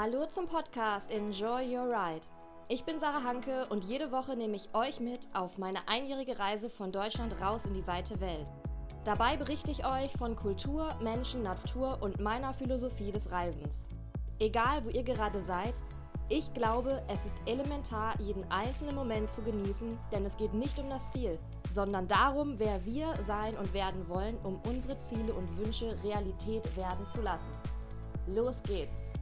Hallo zum Podcast Enjoy Your Ride. Ich bin Sarah Hanke und jede Woche nehme ich euch mit auf meine einjährige Reise von Deutschland raus in die weite Welt. Dabei berichte ich euch von Kultur, Menschen, Natur und meiner Philosophie des Reisens. Egal, wo ihr gerade seid, ich glaube, es ist elementar, jeden einzelnen Moment zu genießen, denn es geht nicht um das Ziel, sondern darum, wer wir sein und werden wollen, um unsere Ziele und Wünsche Realität werden zu lassen. Los geht's!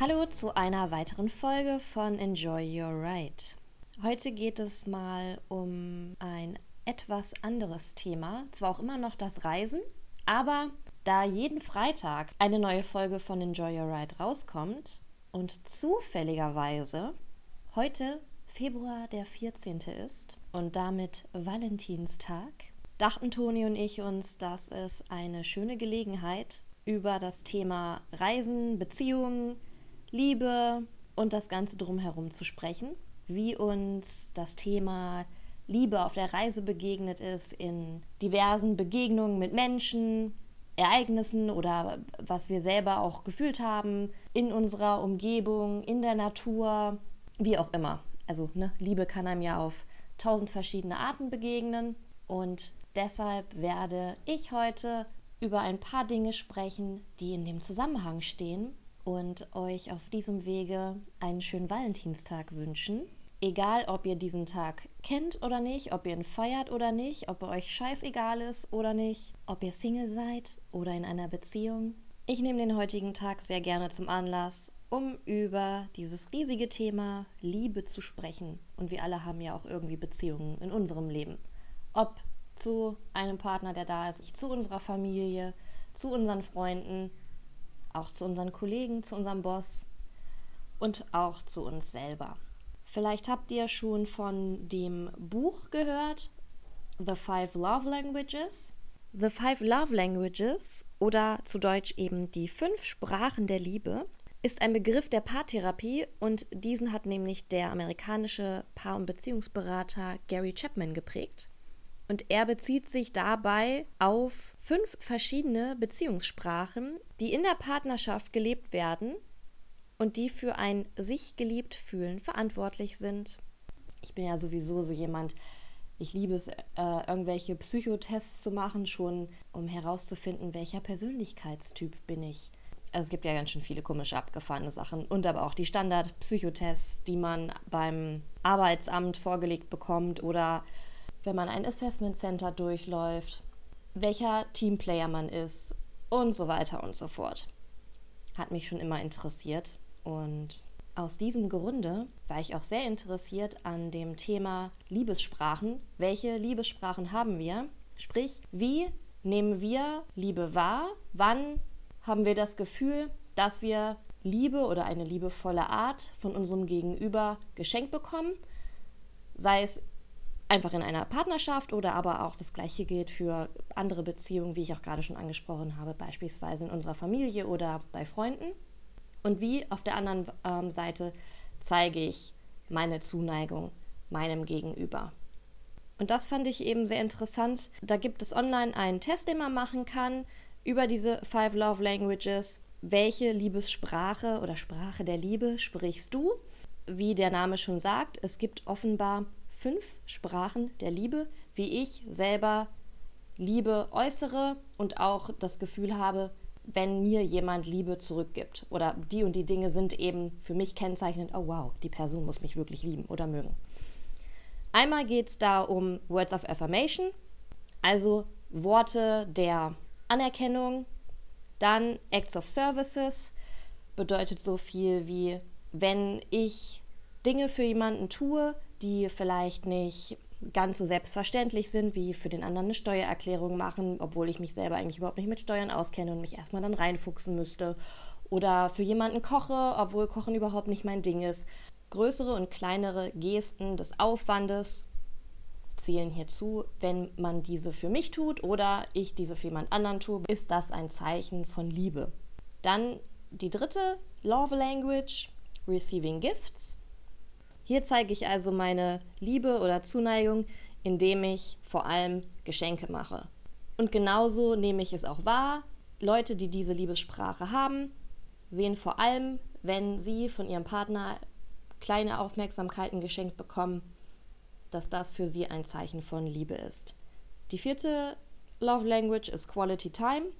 Hallo zu einer weiteren Folge von Enjoy Your Ride. Heute geht es mal um ein etwas anderes Thema. Zwar auch immer noch das Reisen, aber da jeden Freitag eine neue Folge von Enjoy Your Ride rauskommt und zufälligerweise heute Februar der 14. ist und damit Valentinstag, dachten Toni und ich uns, dass es eine schöne Gelegenheit über das Thema Reisen, Beziehungen, Liebe und das Ganze drumherum zu sprechen, wie uns das Thema Liebe auf der Reise begegnet ist, in diversen Begegnungen mit Menschen, Ereignissen oder was wir selber auch gefühlt haben, in unserer Umgebung, in der Natur, wie auch immer. Also ne, Liebe kann einem ja auf tausend verschiedene Arten begegnen und deshalb werde ich heute über ein paar Dinge sprechen, die in dem Zusammenhang stehen und euch auf diesem Wege einen schönen Valentinstag wünschen. Egal, ob ihr diesen Tag kennt oder nicht, ob ihr ihn feiert oder nicht, ob er euch scheißegal ist oder nicht, ob ihr Single seid oder in einer Beziehung. Ich nehme den heutigen Tag sehr gerne zum Anlass, um über dieses riesige Thema Liebe zu sprechen. Und wir alle haben ja auch irgendwie Beziehungen in unserem Leben. Ob zu einem Partner, der da ist, zu unserer Familie, zu unseren Freunden, auch zu unseren Kollegen, zu unserem Boss und auch zu uns selber. Vielleicht habt ihr schon von dem Buch gehört, The Five Love Languages. The Five Love Languages oder zu Deutsch eben die fünf Sprachen der Liebe ist ein Begriff der Paartherapie und diesen hat nämlich der amerikanische Paar- und Beziehungsberater Gary Chapman geprägt. Und er bezieht sich dabei auf fünf verschiedene Beziehungssprachen, die in der Partnerschaft gelebt werden und die für ein sich geliebt fühlen verantwortlich sind. Ich bin ja sowieso so jemand, ich liebe es, äh, irgendwelche Psychotests zu machen, schon um herauszufinden, welcher Persönlichkeitstyp bin ich. Also es gibt ja ganz schön viele komische abgefahrene Sachen und aber auch die Standard-Psychotests, die man beim Arbeitsamt vorgelegt bekommt oder wenn man ein Assessment Center durchläuft, welcher Teamplayer man ist und so weiter und so fort. Hat mich schon immer interessiert und aus diesem Grunde war ich auch sehr interessiert an dem Thema Liebessprachen. Welche Liebessprachen haben wir? Sprich, wie nehmen wir Liebe wahr? Wann haben wir das Gefühl, dass wir Liebe oder eine liebevolle Art von unserem Gegenüber geschenkt bekommen? Sei es einfach in einer Partnerschaft oder aber auch das gleiche gilt für andere Beziehungen, wie ich auch gerade schon angesprochen habe, beispielsweise in unserer Familie oder bei Freunden. Und wie auf der anderen ähm, Seite zeige ich meine Zuneigung meinem Gegenüber. Und das fand ich eben sehr interessant. Da gibt es online einen Test, den man machen kann über diese Five Love Languages. Welche Liebessprache oder Sprache der Liebe sprichst du? Wie der Name schon sagt, es gibt offenbar fünf Sprachen der Liebe, wie ich selber Liebe äußere und auch das Gefühl habe, wenn mir jemand Liebe zurückgibt oder die und die Dinge sind eben für mich kennzeichnend, oh wow, die Person muss mich wirklich lieben oder mögen. Einmal geht es da um Words of Affirmation, also Worte der Anerkennung, dann Acts of Services, bedeutet so viel wie, wenn ich Dinge für jemanden tue, die vielleicht nicht ganz so selbstverständlich sind, wie für den anderen eine Steuererklärung machen, obwohl ich mich selber eigentlich überhaupt nicht mit Steuern auskenne und mich erstmal dann reinfuchsen müsste. Oder für jemanden koche, obwohl Kochen überhaupt nicht mein Ding ist. Größere und kleinere Gesten des Aufwandes zählen hierzu. Wenn man diese für mich tut oder ich diese für jemand anderen tue, ist das ein Zeichen von Liebe. Dann die dritte Love Language, Receiving Gifts. Hier zeige ich also meine Liebe oder Zuneigung, indem ich vor allem Geschenke mache. Und genauso nehme ich es auch wahr. Leute, die diese Liebessprache haben, sehen vor allem, wenn sie von ihrem Partner kleine Aufmerksamkeiten geschenkt bekommen, dass das für sie ein Zeichen von Liebe ist. Die vierte Love Language ist Quality Time.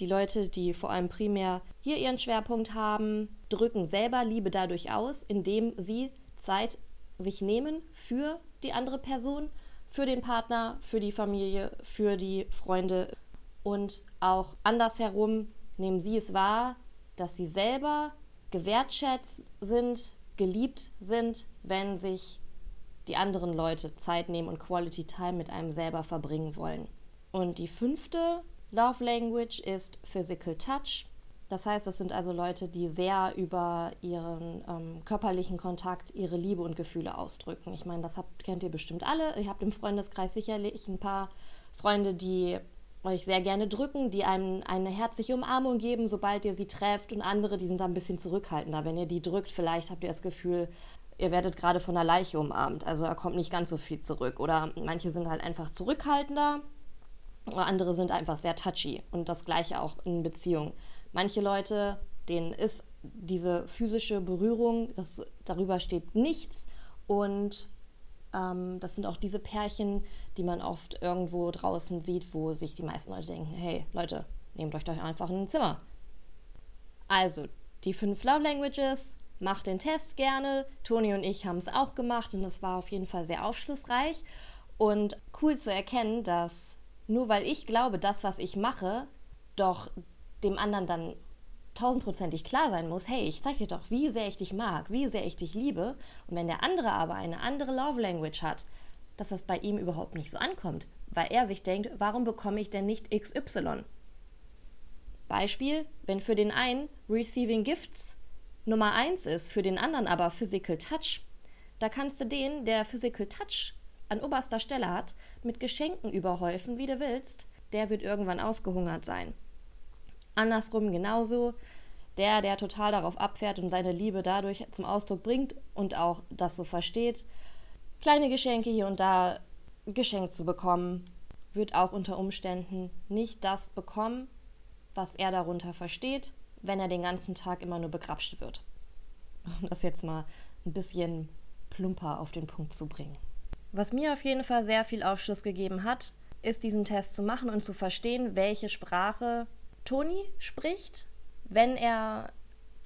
Die Leute, die vor allem primär hier ihren Schwerpunkt haben, drücken selber Liebe dadurch aus, indem sie Zeit sich nehmen für die andere Person, für den Partner, für die Familie, für die Freunde und auch andersherum nehmen sie es wahr, dass sie selber gewertschätzt sind, geliebt sind, wenn sich die anderen Leute Zeit nehmen und Quality Time mit einem selber verbringen wollen. Und die fünfte Love Language ist Physical Touch. Das heißt, das sind also Leute, die sehr über ihren ähm, körperlichen Kontakt ihre Liebe und Gefühle ausdrücken. Ich meine, das habt, kennt ihr bestimmt alle. Ihr habt im Freundeskreis sicherlich ein paar Freunde, die euch sehr gerne drücken, die einem eine herzliche Umarmung geben, sobald ihr sie trefft und andere, die sind da ein bisschen zurückhaltender. Wenn ihr die drückt, vielleicht habt ihr das Gefühl, ihr werdet gerade von einer Leiche umarmt. Also da kommt nicht ganz so viel zurück. Oder manche sind halt einfach zurückhaltender, oder andere sind einfach sehr touchy. Und das gleiche auch in Beziehungen. Manche Leute, denen ist diese physische Berührung, das, darüber steht nichts. Und ähm, das sind auch diese Pärchen, die man oft irgendwo draußen sieht, wo sich die meisten Leute denken, hey Leute, nehmt euch doch einfach ein Zimmer. Also, die fünf Love Languages, macht den Test gerne. Toni und ich haben es auch gemacht und es war auf jeden Fall sehr aufschlussreich und cool zu erkennen, dass nur weil ich glaube, das, was ich mache, doch dem anderen dann tausendprozentig klar sein muss, hey, ich zeige dir doch, wie sehr ich dich mag, wie sehr ich dich liebe. Und wenn der andere aber eine andere Love Language hat, dass das bei ihm überhaupt nicht so ankommt, weil er sich denkt, warum bekomme ich denn nicht XY? Beispiel, wenn für den einen Receiving Gifts Nummer eins ist, für den anderen aber Physical Touch, da kannst du den, der Physical Touch an oberster Stelle hat, mit Geschenken überhäufen, wie du willst, der wird irgendwann ausgehungert sein. Andersrum genauso. Der, der total darauf abfährt und seine Liebe dadurch zum Ausdruck bringt und auch das so versteht, kleine Geschenke hier und da geschenkt zu bekommen, wird auch unter Umständen nicht das bekommen, was er darunter versteht, wenn er den ganzen Tag immer nur begrapscht wird. Um das jetzt mal ein bisschen plumper auf den Punkt zu bringen. Was mir auf jeden Fall sehr viel Aufschluss gegeben hat, ist diesen Test zu machen und zu verstehen, welche Sprache Toni spricht, wenn er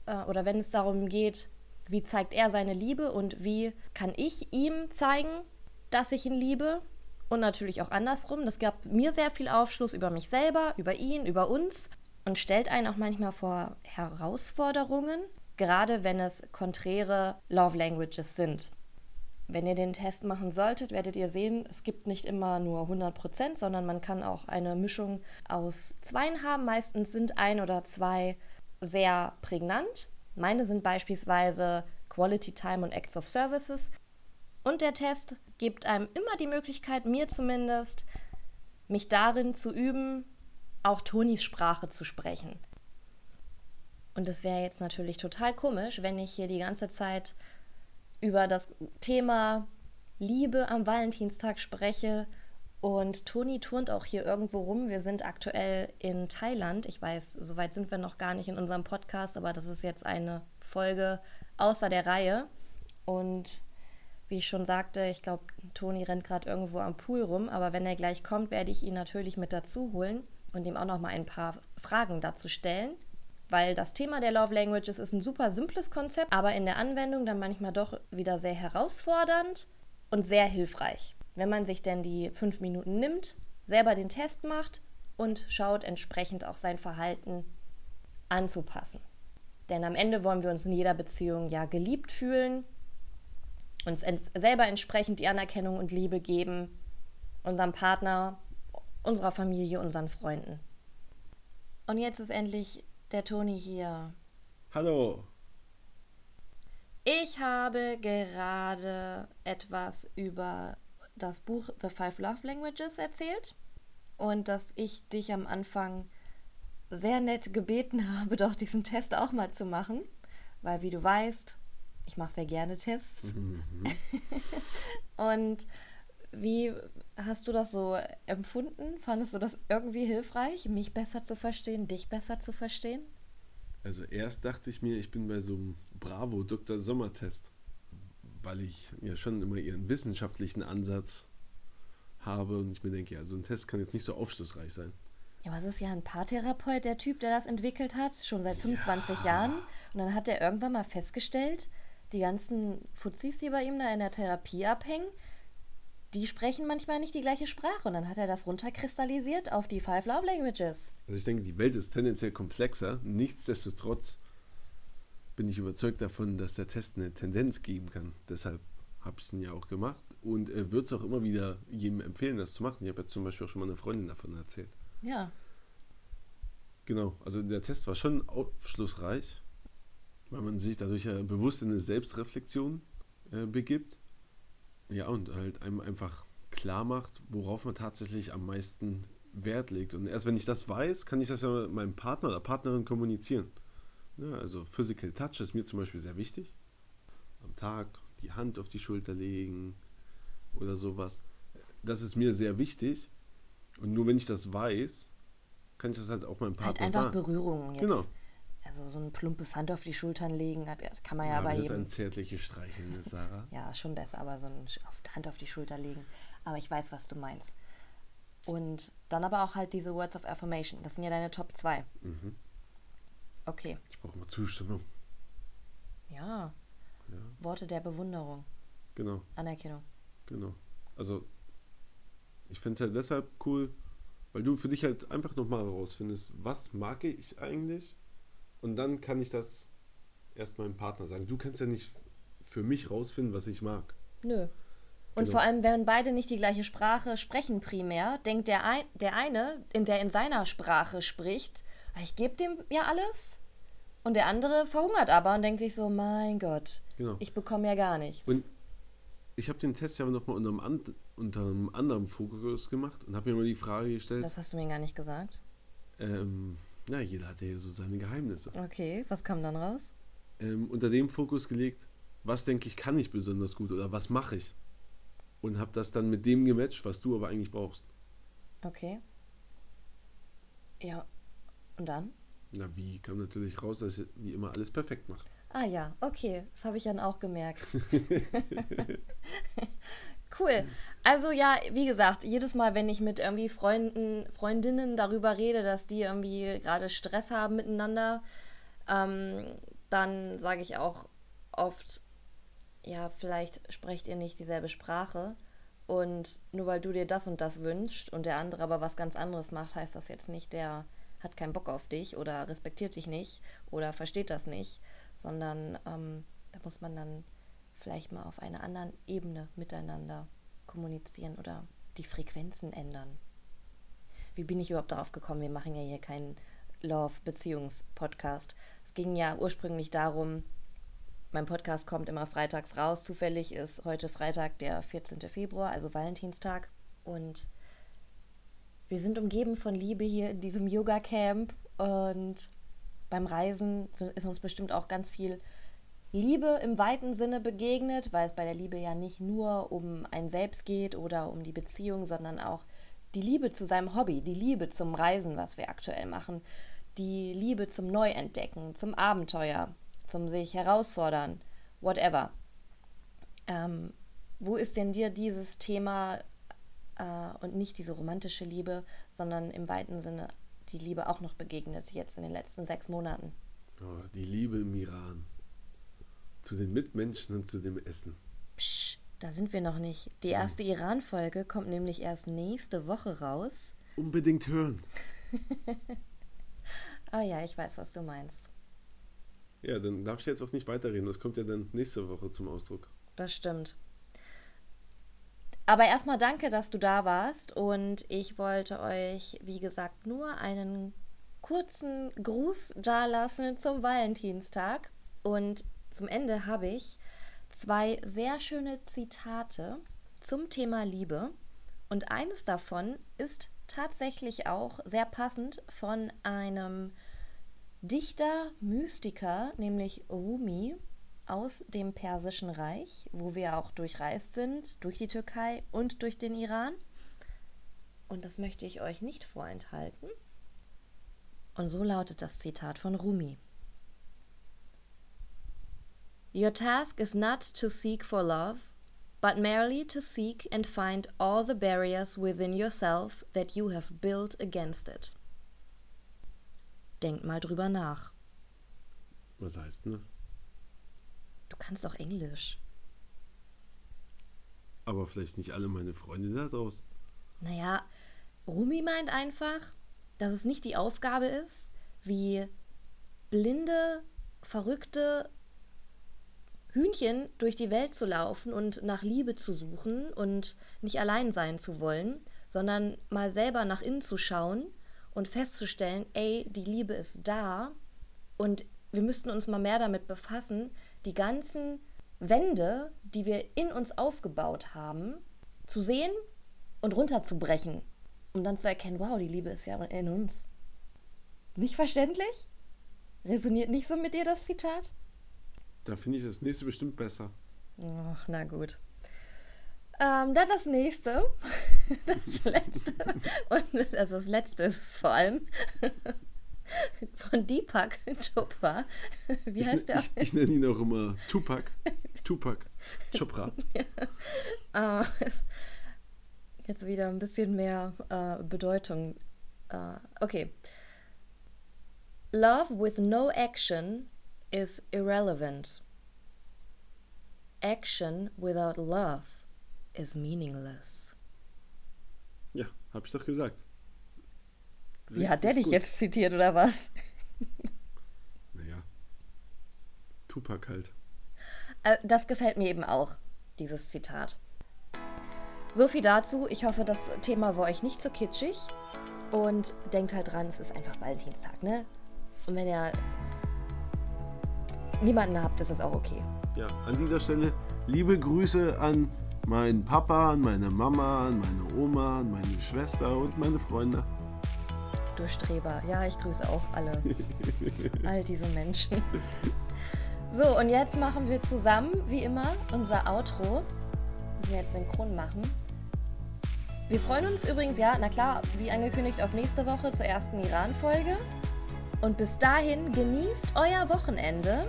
äh, oder wenn es darum geht, wie zeigt er seine Liebe und wie kann ich ihm zeigen, dass ich ihn liebe und natürlich auch andersrum. Das gab mir sehr viel Aufschluss über mich selber, über ihn, über uns und stellt einen auch manchmal vor Herausforderungen, gerade wenn es konträre Love Languages sind. Wenn ihr den Test machen solltet, werdet ihr sehen, es gibt nicht immer nur 100 Prozent, sondern man kann auch eine Mischung aus zweien haben. Meistens sind ein oder zwei sehr prägnant. Meine sind beispielsweise Quality Time und Acts of Services. Und der Test gibt einem immer die Möglichkeit, mir zumindest, mich darin zu üben, auch Tonis Sprache zu sprechen. Und es wäre jetzt natürlich total komisch, wenn ich hier die ganze Zeit über das Thema Liebe am Valentinstag spreche. Und Toni turnt auch hier irgendwo rum. Wir sind aktuell in Thailand. Ich weiß, soweit sind wir noch gar nicht in unserem Podcast, aber das ist jetzt eine Folge außer der Reihe. Und wie ich schon sagte, ich glaube, Toni rennt gerade irgendwo am Pool rum, aber wenn er gleich kommt, werde ich ihn natürlich mit dazu holen und ihm auch noch mal ein paar Fragen dazu stellen weil das Thema der Love Languages ist ein super simples Konzept, aber in der Anwendung dann manchmal doch wieder sehr herausfordernd und sehr hilfreich. Wenn man sich denn die fünf Minuten nimmt, selber den Test macht und schaut, entsprechend auch sein Verhalten anzupassen. Denn am Ende wollen wir uns in jeder Beziehung ja geliebt fühlen, uns selber entsprechend die Anerkennung und Liebe geben, unserem Partner, unserer Familie, unseren Freunden. Und jetzt ist endlich der Toni hier. Hallo. Ich habe gerade etwas über das Buch The Five Love Languages erzählt und dass ich dich am Anfang sehr nett gebeten habe, doch diesen Test auch mal zu machen, weil wie du weißt, ich mache sehr gerne Tests. Mhm. und wie hast du das so empfunden? Fandest du das irgendwie hilfreich, mich besser zu verstehen, dich besser zu verstehen? Also erst dachte ich mir, ich bin bei so einem Bravo Dr. Sommer-Test, weil ich ja schon immer ihren wissenschaftlichen Ansatz habe und ich mir denke, ja, so ein Test kann jetzt nicht so aufschlussreich sein. Ja, aber es ist ja ein Paartherapeut, der Typ, der das entwickelt hat, schon seit 25 ja. Jahren. Und dann hat er irgendwann mal festgestellt, die ganzen Fuzis, die bei ihm da in der Therapie abhängen, die sprechen manchmal nicht die gleiche Sprache. Und dann hat er das runterkristallisiert auf die Five Love Languages. Also ich denke, die Welt ist tendenziell komplexer. Nichtsdestotrotz bin ich überzeugt davon, dass der Test eine Tendenz geben kann. Deshalb habe ich es ja auch gemacht und äh, würde es auch immer wieder jedem empfehlen, das zu machen. Ich habe jetzt zum Beispiel auch schon mal eine Freundin davon erzählt. Ja. Genau, also der Test war schon aufschlussreich, weil man sich dadurch ja bewusst in eine Selbstreflexion äh, begibt. Ja, und halt einem einfach klar macht, worauf man tatsächlich am meisten Wert legt. Und erst wenn ich das weiß, kann ich das ja mit meinem Partner oder Partnerin kommunizieren. Ja, also Physical Touch ist mir zum Beispiel sehr wichtig. Am Tag die Hand auf die Schulter legen oder sowas. Das ist mir sehr wichtig. Und nur wenn ich das weiß, kann ich das halt auch meinem Partner halt einfach sagen. Berührungen jetzt. Genau. Also so ein plumpes Hand auf die Schultern legen, kann man ja, ja bei jedem. Das ist ein zärtliches Streicheln Sarah. ja, schon besser, aber so ein Hand auf die Schulter legen. Aber ich weiß, was du meinst. Und dann aber auch halt diese Words of Affirmation. Das sind ja deine Top 2. Mhm. Okay. Ich brauche mal Zustimmung. Ja. ja. Worte der Bewunderung. Genau. Anerkennung. Genau. Also, ich finde es halt deshalb cool, weil du für dich halt einfach nochmal herausfindest, was mag ich eigentlich? Und dann kann ich das erst meinem Partner sagen. Du kannst ja nicht für mich rausfinden, was ich mag. Nö. Und genau. vor allem, wenn beide nicht die gleiche Sprache sprechen primär, denkt der, ein, der eine, in der in seiner Sprache spricht, ah, ich gebe dem ja alles. Und der andere verhungert aber und denkt sich so, mein Gott, genau. ich bekomme ja gar nichts. Und ich habe den Test ja nochmal unter, einem unter einem anderen Fokus gemacht und habe mir mal die Frage gestellt. Das hast du mir gar nicht gesagt. Ähm, na, jeder hat ja so seine Geheimnisse. Okay, was kam dann raus? Ähm, unter dem Fokus gelegt, was denke ich, kann ich besonders gut oder was mache ich? Und habe das dann mit dem gematcht, was du aber eigentlich brauchst. Okay. Ja, und dann? Na, wie kam natürlich raus, dass ich wie immer alles perfekt mache. Ah ja, okay, das habe ich dann auch gemerkt. cool. Also ja, wie gesagt, jedes Mal, wenn ich mit irgendwie Freunden, Freundinnen darüber rede, dass die irgendwie gerade Stress haben miteinander, ähm, dann sage ich auch oft, ja, vielleicht sprecht ihr nicht dieselbe Sprache. Und nur weil du dir das und das wünschst und der andere aber was ganz anderes macht, heißt das jetzt nicht, der hat keinen Bock auf dich oder respektiert dich nicht oder versteht das nicht, sondern ähm, da muss man dann vielleicht mal auf einer anderen Ebene miteinander kommunizieren oder die Frequenzen ändern. Wie bin ich überhaupt darauf gekommen? Wir machen ja hier keinen Love-Beziehungs-Podcast. Es ging ja ursprünglich darum, mein Podcast kommt immer freitags raus. Zufällig ist heute Freitag, der 14. Februar, also Valentinstag. Und wir sind umgeben von Liebe hier in diesem Yoga-Camp. Und beim Reisen ist uns bestimmt auch ganz viel Liebe im weiten Sinne begegnet, weil es bei der Liebe ja nicht nur um ein Selbst geht oder um die Beziehung, sondern auch die Liebe zu seinem Hobby, die Liebe zum Reisen, was wir aktuell machen, die Liebe zum Neuentdecken, zum Abenteuer, zum sich herausfordern, whatever. Ähm, wo ist denn dir dieses Thema äh, und nicht diese romantische Liebe, sondern im weiten Sinne die Liebe auch noch begegnet, jetzt in den letzten sechs Monaten? Oh, die Liebe im Iran. Zu den Mitmenschen und zu dem Essen. Psch, da sind wir noch nicht. Die erste Iran-Folge kommt nämlich erst nächste Woche raus. Unbedingt hören. oh ja, ich weiß, was du meinst. Ja, dann darf ich jetzt auch nicht weiterreden. Das kommt ja dann nächste Woche zum Ausdruck. Das stimmt. Aber erstmal danke, dass du da warst und ich wollte euch, wie gesagt, nur einen kurzen Gruß dalassen zum Valentinstag und zum Ende habe ich zwei sehr schöne Zitate zum Thema Liebe und eines davon ist tatsächlich auch sehr passend von einem Dichter, Mystiker, nämlich Rumi aus dem Persischen Reich, wo wir auch durchreist sind, durch die Türkei und durch den Iran. Und das möchte ich euch nicht vorenthalten. Und so lautet das Zitat von Rumi. Your task is not to seek for love, but merely to seek and find all the barriers within yourself that you have built against it. Denk mal drüber nach. Was heißt denn das? Du kannst auch Englisch. Aber vielleicht nicht alle meine Freunde da draußen. Naja, Rumi meint einfach, dass es nicht die Aufgabe ist, wie blinde, verrückte Hühnchen durch die Welt zu laufen und nach Liebe zu suchen und nicht allein sein zu wollen, sondern mal selber nach innen zu schauen und festzustellen, ey, die Liebe ist da und wir müssten uns mal mehr damit befassen, die ganzen Wände, die wir in uns aufgebaut haben, zu sehen und runterzubrechen, um dann zu erkennen, wow, die Liebe ist ja in uns. Nicht verständlich? Resoniert nicht so mit dir das Zitat? Da finde ich das nächste bestimmt besser. Oh, na gut. Ähm, dann das nächste. Das letzte. Und, also das letzte ist es vor allem. Von Deepak Chopra. Wie ich, heißt der? Ich, ich nenne ihn auch immer Tupac. Tupac Chopra. ja. uh, jetzt wieder ein bisschen mehr uh, Bedeutung. Uh, okay. Love with no action is irrelevant. Action without love is meaningless. Ja, hab ich doch gesagt. Wie hat der dich gut. jetzt zitiert oder was? Naja, Tupac halt. Äh, das gefällt mir eben auch, dieses Zitat. So viel dazu. Ich hoffe, das Thema war euch nicht so kitschig. Und denkt halt dran, es ist einfach Valentinstag, ne? Und wenn ihr niemanden habt, ist das auch okay. Ja, an dieser Stelle liebe Grüße an meinen Papa, an meine Mama, an meine Oma, an meine Schwester und meine Freunde. Du Streber. Ja, ich grüße auch alle. all diese Menschen. So, und jetzt machen wir zusammen, wie immer, unser Outro. Müssen wir jetzt synchron machen. Wir freuen uns übrigens, ja, na klar, wie angekündigt, auf nächste Woche zur ersten Iran-Folge. Und bis dahin genießt euer Wochenende.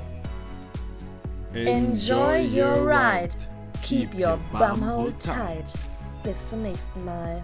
Enjoy your ride. Keep your bum hole tight. Bis zum nächsten Mal.